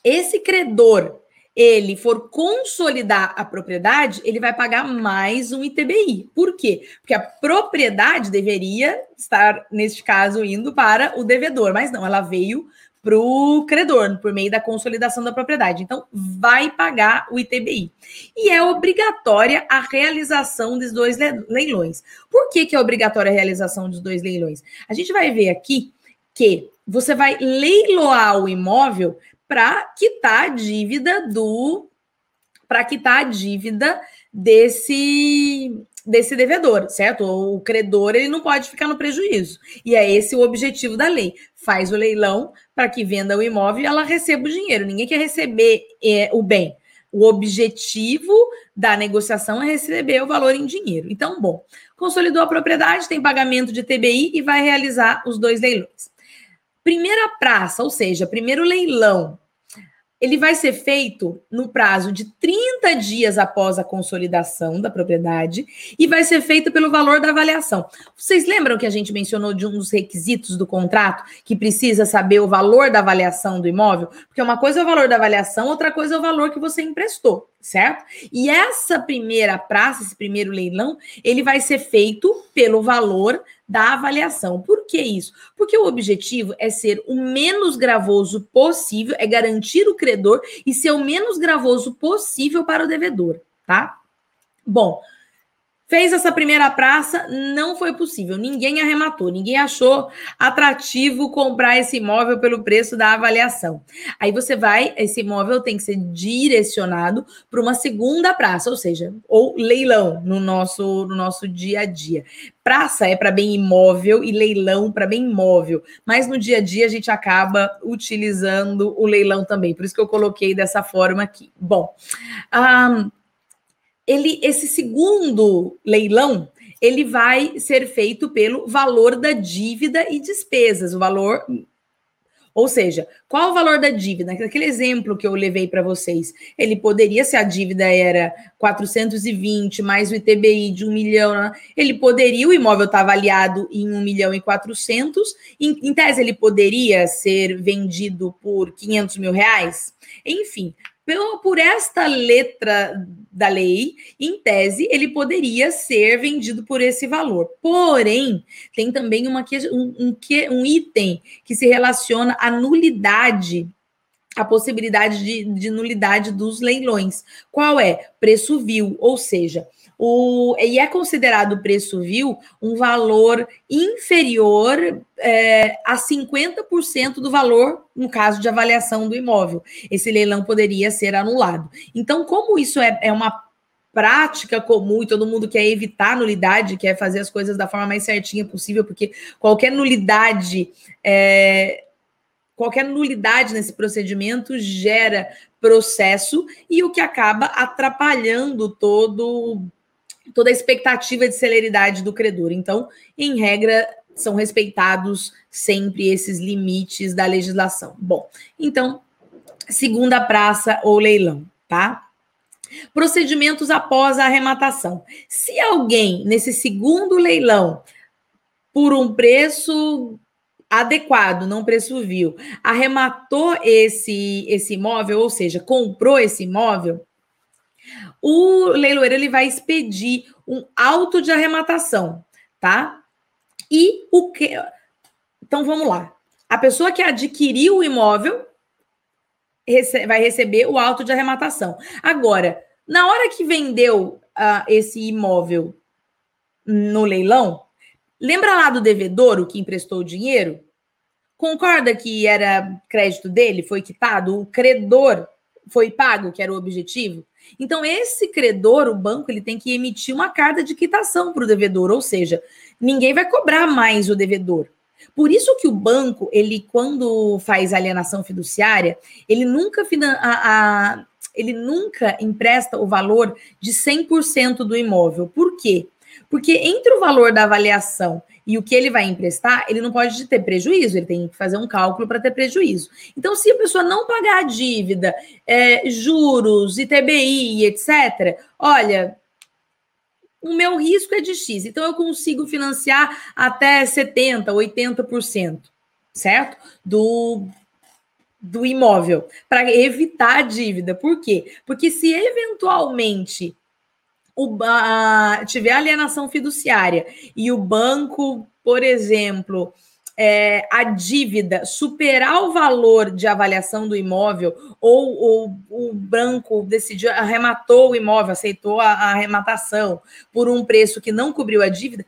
esse credor ele for consolidar a propriedade, ele vai pagar mais um ITBI. Por quê? Porque a propriedade deveria estar, neste caso, indo para o devedor, mas não, ela veio para o credor, por meio da consolidação da propriedade. Então, vai pagar o ITBI. E é obrigatória a realização dos dois leilões. Por que, que é obrigatória a realização dos dois leilões? A gente vai ver aqui que você vai leiloar o imóvel para quitar a dívida do para quitar a dívida desse desse devedor, certo? O credor ele não pode ficar no prejuízo. E é esse o objetivo da lei. Faz o leilão para que venda o imóvel e ela receba o dinheiro. Ninguém quer receber é, o bem. O objetivo da negociação é receber o valor em dinheiro. Então, bom, consolidou a propriedade, tem pagamento de TBI e vai realizar os dois leilões. Primeira praça, ou seja, primeiro leilão ele vai ser feito no prazo de 30 dias após a consolidação da propriedade e vai ser feito pelo valor da avaliação. Vocês lembram que a gente mencionou de um dos requisitos do contrato que precisa saber o valor da avaliação do imóvel? Porque uma coisa é o valor da avaliação, outra coisa é o valor que você emprestou, certo? E essa primeira praça, esse primeiro leilão, ele vai ser feito pelo valor da avaliação. Por que isso? Porque o objetivo é ser o menos gravoso possível, é garantir o credor e ser o menos gravoso possível para o devedor, tá? Bom, Fez essa primeira praça, não foi possível. Ninguém arrematou, ninguém achou atrativo comprar esse imóvel pelo preço da avaliação. Aí você vai, esse imóvel tem que ser direcionado para uma segunda praça, ou seja, ou leilão no nosso, no nosso dia a dia. Praça é para bem imóvel e leilão para bem imóvel, mas no dia a dia a gente acaba utilizando o leilão também, por isso que eu coloquei dessa forma aqui. Bom, um, ele, esse segundo leilão, ele vai ser feito pelo valor da dívida e despesas, o valor ou seja, qual o valor da dívida? Aquele exemplo que eu levei para vocês, ele poderia, se a dívida era 420 mais o ITBI de 1 milhão, né? ele poderia, o imóvel está avaliado em 1 milhão e 400, em, em tese ele poderia ser vendido por 500 mil reais? Enfim, por, por esta letra da lei, em tese, ele poderia ser vendido por esse valor. Porém, tem também uma, um, um, um item que se relaciona à nulidade a possibilidade de, de, nulidade dos leilões. Qual é? Preço vil, ou seja, o, e é considerado o preço vil um valor inferior é, a 50% do valor, no caso de avaliação do imóvel. Esse leilão poderia ser anulado. Então, como isso é, é uma prática comum e todo mundo quer evitar nulidade, quer fazer as coisas da forma mais certinha possível, porque qualquer nulidade é, qualquer nulidade nesse procedimento gera processo e o que acaba atrapalhando todo toda a expectativa de celeridade do credor. Então, em regra, são respeitados sempre esses limites da legislação. Bom, então, segunda praça ou leilão, tá? Procedimentos após a arrematação. Se alguém, nesse segundo leilão, por um preço adequado, não preço vil, arrematou esse, esse imóvel, ou seja, comprou esse imóvel, o leiloeiro ele vai expedir um auto de arrematação, tá? E o que. Então vamos lá. A pessoa que adquiriu o imóvel rece... vai receber o auto de arrematação. Agora, na hora que vendeu uh, esse imóvel no leilão, lembra lá do devedor, o que emprestou o dinheiro? Concorda que era crédito dele, foi quitado? O credor foi pago, que era o objetivo? Então, esse credor, o banco, ele tem que emitir uma carta de quitação para o devedor, ou seja, ninguém vai cobrar mais o devedor. Por isso que o banco, ele quando faz alienação fiduciária, ele nunca a, a, ele nunca empresta o valor de 100% do imóvel. Por quê? Porque entre o valor da avaliação e o que ele vai emprestar, ele não pode ter prejuízo, ele tem que fazer um cálculo para ter prejuízo. Então, se a pessoa não pagar a dívida, é, juros, ITBI, etc., olha, o meu risco é de X, então eu consigo financiar até 70%, 80%, certo? Do, do imóvel, para evitar a dívida. Por quê? Porque se eventualmente o, a, tiver alienação fiduciária e o banco, por exemplo, é, a dívida superar o valor de avaliação do imóvel, ou, ou o banco decidiu, arrematou o imóvel, aceitou a, a arrematação por um preço que não cobriu a dívida,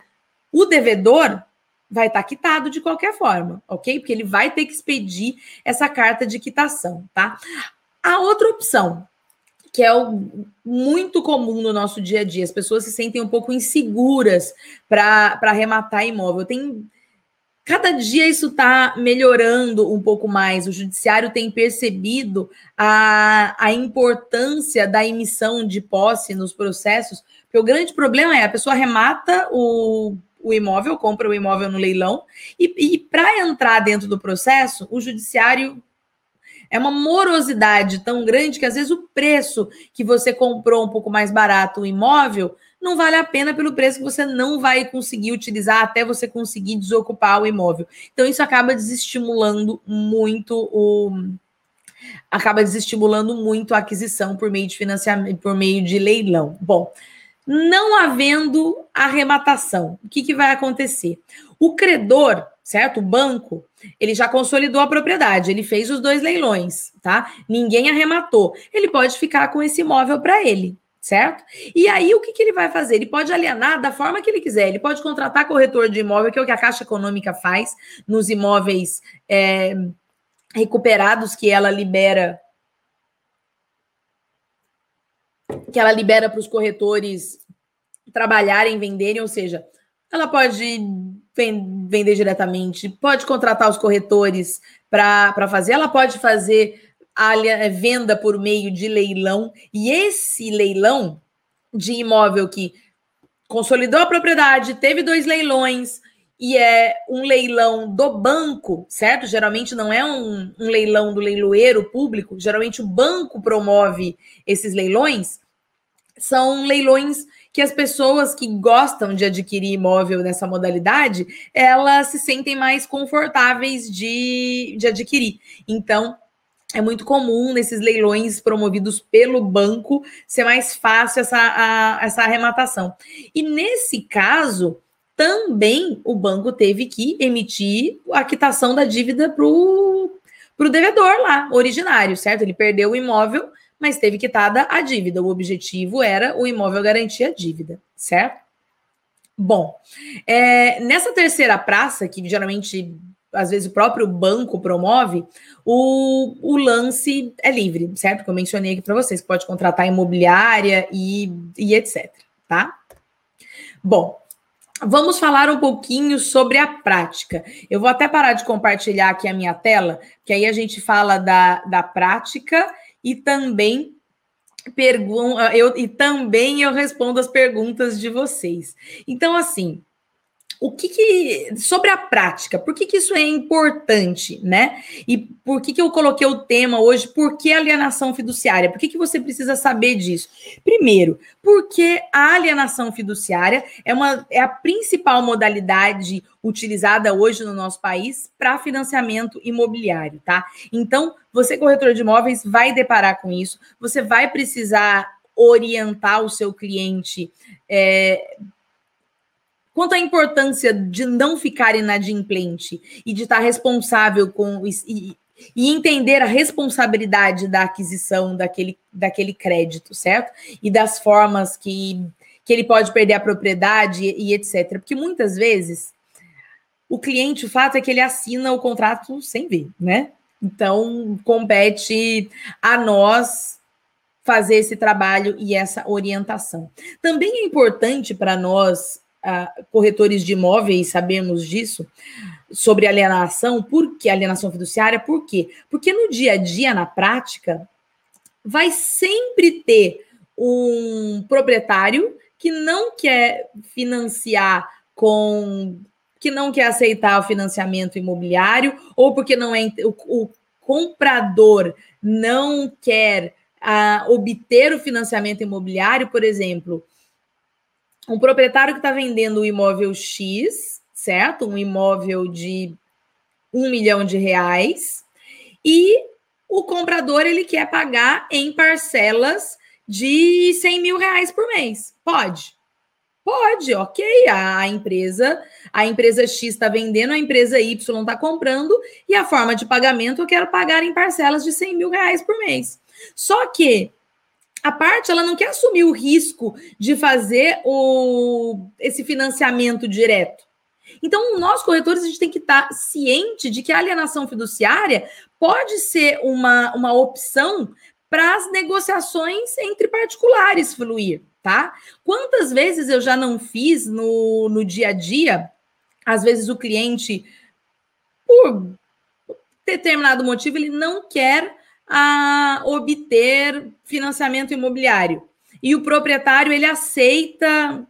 o devedor vai estar quitado de qualquer forma, ok? Porque ele vai ter que expedir essa carta de quitação, tá? A outra opção, que é o, muito comum no nosso dia a dia. As pessoas se sentem um pouco inseguras para arrematar imóvel. Tem cada dia isso está melhorando um pouco mais. O judiciário tem percebido a, a importância da emissão de posse nos processos, porque o grande problema é a pessoa arremata o, o imóvel, compra o imóvel no leilão, e, e para entrar dentro do processo, o judiciário é uma morosidade tão grande que às vezes o preço que você comprou um pouco mais barato o imóvel não vale a pena pelo preço que você não vai conseguir utilizar até você conseguir desocupar o imóvel. Então isso acaba desestimulando muito o acaba desestimulando muito a aquisição por meio de financiamento, por meio de leilão. Bom, não havendo arrematação, o que, que vai acontecer? O credor, certo? O banco, ele já consolidou a propriedade, ele fez os dois leilões, tá? Ninguém arrematou. Ele pode ficar com esse imóvel para ele, certo? E aí o que, que ele vai fazer? Ele pode alienar da forma que ele quiser. Ele pode contratar corretor de imóvel, que é o que a Caixa Econômica faz nos imóveis é, recuperados que ela libera que ela libera para os corretores trabalharem, venderem, ou seja, ela pode vender diretamente, pode contratar os corretores para fazer, ela pode fazer a é, venda por meio de leilão, e esse leilão de imóvel que consolidou a propriedade, teve dois leilões, e é um leilão do banco, certo? Geralmente não é um, um leilão do leiloeiro público, geralmente o banco promove esses leilões são leilões que as pessoas que gostam de adquirir imóvel nessa modalidade, elas se sentem mais confortáveis de, de adquirir. Então, é muito comum nesses leilões promovidos pelo banco ser mais fácil essa, a, essa arrematação. E nesse caso, também o banco teve que emitir a quitação da dívida para o devedor lá, originário, certo? Ele perdeu o imóvel mas teve quitada a dívida. O objetivo era o imóvel garantir a dívida, certo? Bom, é, nessa terceira praça, que geralmente, às vezes, o próprio banco promove, o, o lance é livre, certo? Que eu mencionei aqui para vocês, pode contratar imobiliária e, e etc, tá? Bom, Vamos falar um pouquinho sobre a prática. Eu vou até parar de compartilhar aqui a minha tela, que aí a gente fala da, da prática e também pergunta eu e também eu respondo as perguntas de vocês. Então, assim, o que, que, sobre a prática, por que, que isso é importante, né? E por que, que eu coloquei o tema hoje? Por que alienação fiduciária? Por que, que você precisa saber disso? Primeiro, porque a alienação fiduciária é, uma, é a principal modalidade utilizada hoje no nosso país para financiamento imobiliário, tá? Então, você, corretor de imóveis, vai deparar com isso, você vai precisar orientar o seu cliente é, quanto à importância de não ficar inadimplente e de estar responsável com e, e entender a responsabilidade da aquisição daquele, daquele crédito, certo? E das formas que, que ele pode perder a propriedade e, e etc. Porque muitas vezes o cliente, o fato é que ele assina o contrato sem ver, né? Então, compete a nós fazer esse trabalho e essa orientação. Também é importante para nós corretores de imóveis sabemos disso, sobre alienação, por que alienação fiduciária? Por quê? Porque no dia a dia, na prática, vai sempre ter um proprietário que não quer financiar com que não quer aceitar o financiamento imobiliário ou porque não é o, o comprador não quer uh, obter o financiamento imobiliário, por exemplo, um proprietário que está vendendo um imóvel X, certo? Um imóvel de um milhão de reais, e o comprador ele quer pagar em parcelas de 100 mil reais por mês. Pode. Pode, ok. A empresa, a empresa X está vendendo, a empresa Y está comprando, e a forma de pagamento eu quero pagar em parcelas de 100 mil reais por mês. Só que a parte ela não quer assumir o risco de fazer o, esse financiamento direto. Então, nós corretores, a gente tem que estar ciente de que a alienação fiduciária pode ser uma, uma opção para as negociações entre particulares fluir, tá? Quantas vezes eu já não fiz no, no dia a dia, às vezes o cliente, por determinado motivo, ele não quer a obter financiamento imobiliário. E o proprietário ele aceita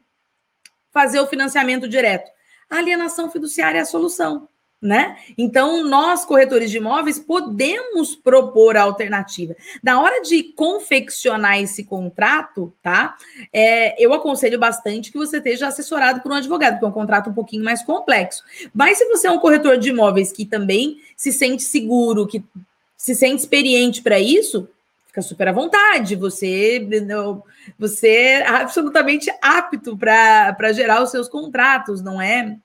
fazer o financiamento direto. A alienação fiduciária é a solução né? Então, nós, corretores de imóveis, podemos propor a alternativa. Na hora de confeccionar esse contrato, tá? É, eu aconselho bastante que você esteja assessorado por um advogado, porque é um contrato um pouquinho mais complexo. Mas se você é um corretor de imóveis que também se sente seguro, que se sente experiente para isso, fica super à vontade. Você, você é absolutamente apto para gerar os seus contratos, não é?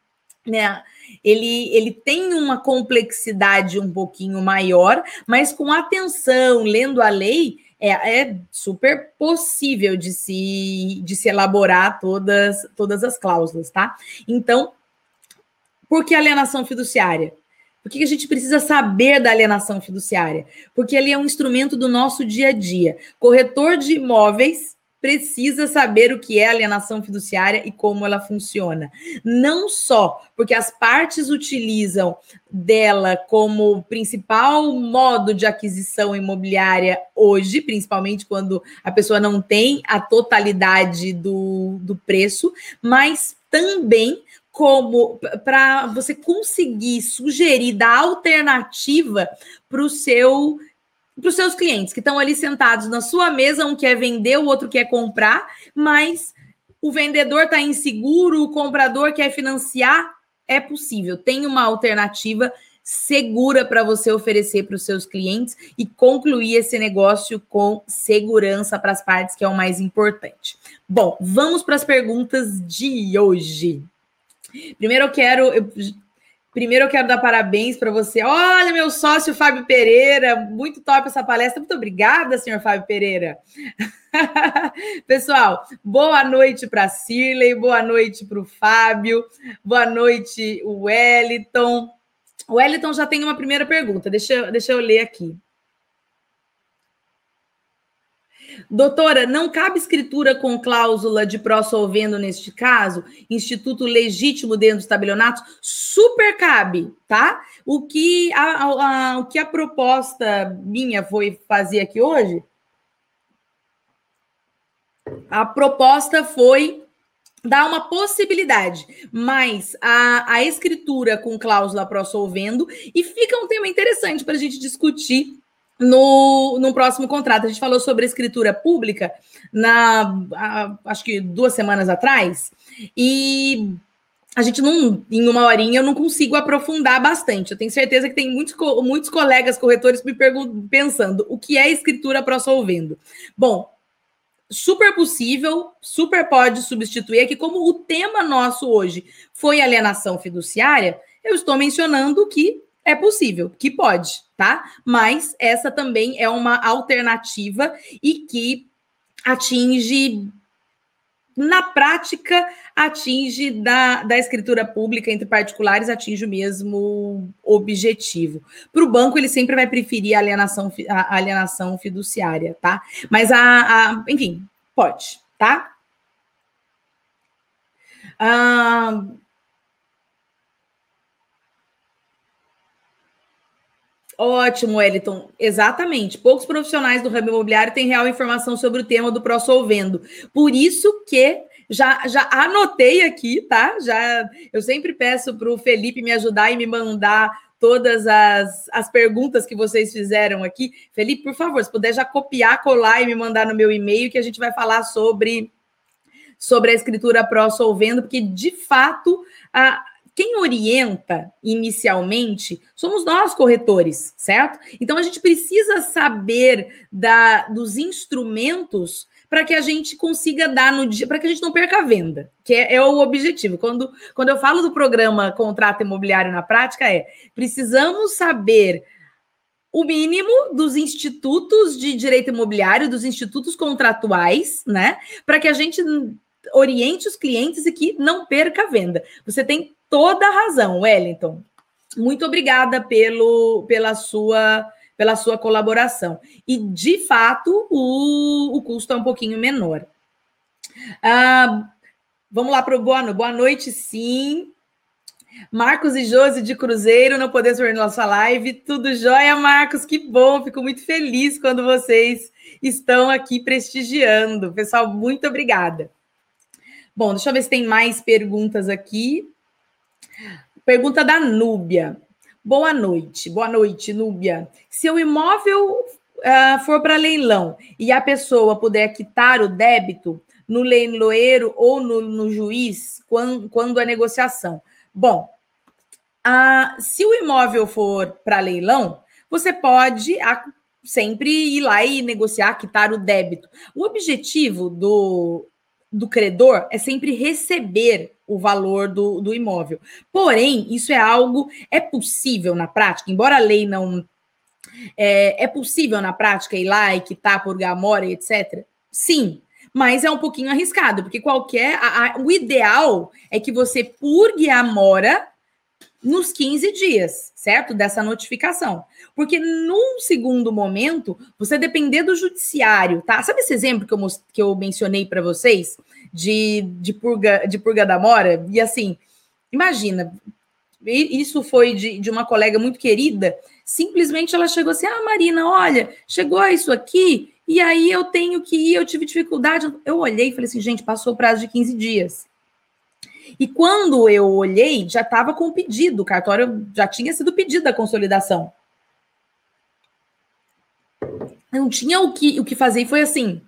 Né? ele, ele tem uma complexidade um pouquinho maior, mas com atenção, lendo a lei, é, é, super possível de se, de se elaborar todas, todas as cláusulas, tá? Então, por que alienação fiduciária? Por que a gente precisa saber da alienação fiduciária? Porque ele é um instrumento do nosso dia a dia. Corretor de imóveis precisa saber o que é alienação fiduciária e como ela funciona. Não só porque as partes utilizam dela como principal modo de aquisição imobiliária hoje, principalmente quando a pessoa não tem a totalidade do, do preço, mas também como para você conseguir sugerir da alternativa para o seu para os seus clientes que estão ali sentados na sua mesa, um quer vender, o outro quer comprar, mas o vendedor está inseguro, o comprador quer financiar, é possível. Tem uma alternativa segura para você oferecer para os seus clientes e concluir esse negócio com segurança para as partes, que é o mais importante. Bom, vamos para as perguntas de hoje. Primeiro eu quero. Eu Primeiro eu quero dar parabéns para você. Olha, meu sócio Fábio Pereira, muito top essa palestra. Muito obrigada, senhor Fábio Pereira. Pessoal, boa noite para Cirlei, boa noite para o Fábio, boa noite, o Wellington. O Wellington já tem uma primeira pergunta, deixa, deixa eu ler aqui. Doutora, não cabe escritura com cláusula de pró-solvendo neste caso? Instituto legítimo dentro dos tabelionatos? Super cabe, tá? O que a, a, o que a proposta minha foi fazer aqui hoje? A proposta foi dar uma possibilidade, mas a, a escritura com cláusula pró-solvendo, e fica um tema interessante para a gente discutir no, no próximo contrato. A gente falou sobre escritura pública na a, acho que duas semanas atrás, e a gente não, em uma horinha, eu não consigo aprofundar bastante. Eu tenho certeza que tem muitos, muitos colegas corretores me pensando o que é escritura pró-solvendo. Bom, super possível, super pode substituir. É como o tema nosso hoje foi alienação fiduciária, eu estou mencionando que é possível, que pode, tá? Mas essa também é uma alternativa e que atinge, na prática, atinge da, da escritura pública entre particulares, atinge o mesmo objetivo. Para o banco, ele sempre vai preferir a alienação, a alienação fiduciária, tá? Mas a, a enfim, pode, tá? Ah, Ótimo, Wellington. Exatamente. Poucos profissionais do ramo imobiliário têm real informação sobre o tema do pró-solvendo. Por isso que já, já anotei aqui, tá? Já eu sempre peço para o Felipe me ajudar e me mandar todas as, as perguntas que vocês fizeram aqui. Felipe, por favor, se puder já copiar, colar e me mandar no meu e-mail, que a gente vai falar sobre, sobre a escritura pró-solvendo, porque de fato a, quem orienta inicialmente somos nós, corretores, certo? Então a gente precisa saber da, dos instrumentos para que a gente consiga dar no dia, para que a gente não perca a venda, que é, é, o objetivo. Quando, quando eu falo do programa Contrato Imobiliário na Prática, é precisamos saber o mínimo dos institutos de direito imobiliário, dos institutos contratuais, né? Para que a gente oriente os clientes e que não perca a venda. Você tem toda a razão, Wellington. Muito obrigada pelo, pela, sua, pela sua colaboração. E, de fato, o, o custo é um pouquinho menor. Ah, vamos lá para o boa, boa noite, sim. Marcos e Josi de Cruzeiro, não podemos ver nossa live. Tudo jóia, Marcos? Que bom, fico muito feliz quando vocês estão aqui prestigiando. Pessoal, muito obrigada. Bom, deixa eu ver se tem mais perguntas aqui. Pergunta da Núbia. Boa noite, boa noite, Núbia. Se o imóvel uh, for para leilão e a pessoa puder quitar o débito no leiloeiro ou no, no juiz quando, quando a negociação. Bom, uh, se o imóvel for para leilão, você pode sempre ir lá e negociar, quitar o débito. O objetivo do, do credor é sempre receber o valor do, do imóvel. Porém, isso é algo, é possível na prática, embora a lei não. É, é possível na prática ir lá e quitar por gamora e etc? Sim, mas é um pouquinho arriscado, porque qualquer. A, a, o ideal é que você purgue a mora nos 15 dias, certo? Dessa notificação. Porque num segundo momento, você depender do judiciário, tá? Sabe esse exemplo que eu, que eu mencionei para vocês de, de, purga, de purga da mora? E assim, imagina, isso foi de, de uma colega muito querida, simplesmente ela chegou assim: Ah, Marina, olha, chegou isso aqui, e aí eu tenho que ir, eu tive dificuldade. Eu olhei e falei assim, gente, passou o prazo de 15 dias. E quando eu olhei, já estava com o pedido, o cartório já tinha sido pedido a consolidação. Não tinha o que, o que fazer, e foi assim,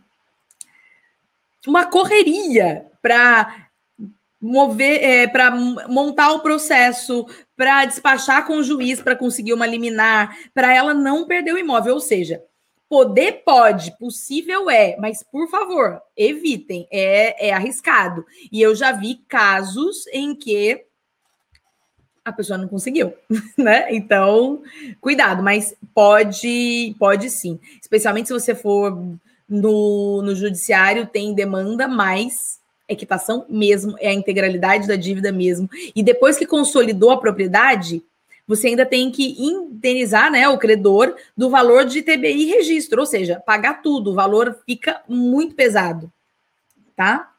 uma correria para mover, é, para montar o processo, para despachar com o juiz para conseguir uma liminar, para ela não perder o imóvel. Ou seja, Poder pode, possível é, mas por favor, evitem, é, é arriscado. E eu já vi casos em que a pessoa não conseguiu, né? Então, cuidado, mas pode, pode sim. Especialmente se você for no, no judiciário, tem demanda, mais equitação mesmo, é a integralidade da dívida mesmo. E depois que consolidou a propriedade, você ainda tem que indenizar né, o credor do valor de TBI registro, ou seja, pagar tudo, o valor fica muito pesado, tá?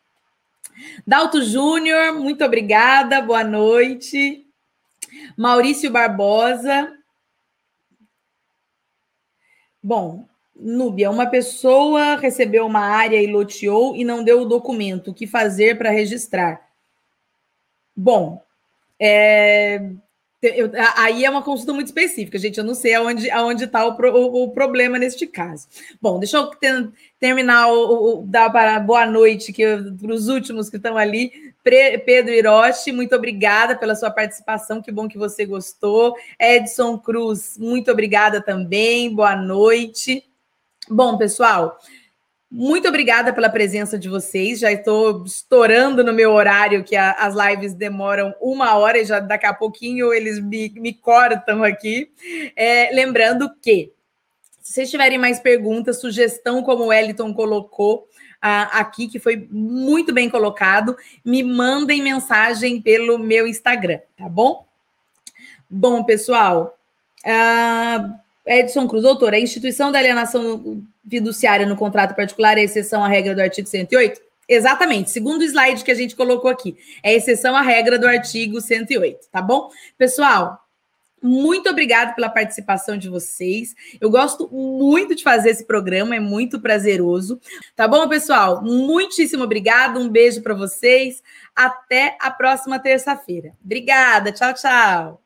Dalto Júnior, muito obrigada, boa noite. Maurício Barbosa. Bom, Núbia, uma pessoa recebeu uma área e loteou e não deu o documento. O que fazer para registrar? Bom, é, eu, aí é uma consulta muito específica, gente. Eu não sei aonde está o, o, o, problema neste caso. Bom, deixa eu ter, terminar o, o dar para boa noite para os últimos que estão ali. Pre, Pedro Hiroshi, muito obrigada pela sua participação. Que bom que você gostou. Edson Cruz, muito obrigada também. Boa noite. Bom, pessoal. Muito obrigada pela presença de vocês. Já estou estourando no meu horário, que a, as lives demoram uma hora e já daqui a pouquinho eles me, me cortam aqui. É, lembrando que, se vocês tiverem mais perguntas, sugestão, como o Eliton colocou aqui, que foi muito bem colocado, me mandem mensagem pelo meu Instagram, tá bom? Bom, pessoal. Uh, Edson Cruz, doutor, a instituição da alienação fiduciária no contrato particular é exceção à regra do artigo 108? Exatamente, segundo o slide que a gente colocou aqui. É exceção à regra do artigo 108, tá bom? Pessoal, muito obrigada pela participação de vocês. Eu gosto muito de fazer esse programa, é muito prazeroso. Tá bom, pessoal? Muitíssimo obrigado. Um beijo para vocês. Até a próxima terça-feira. Obrigada. Tchau, tchau.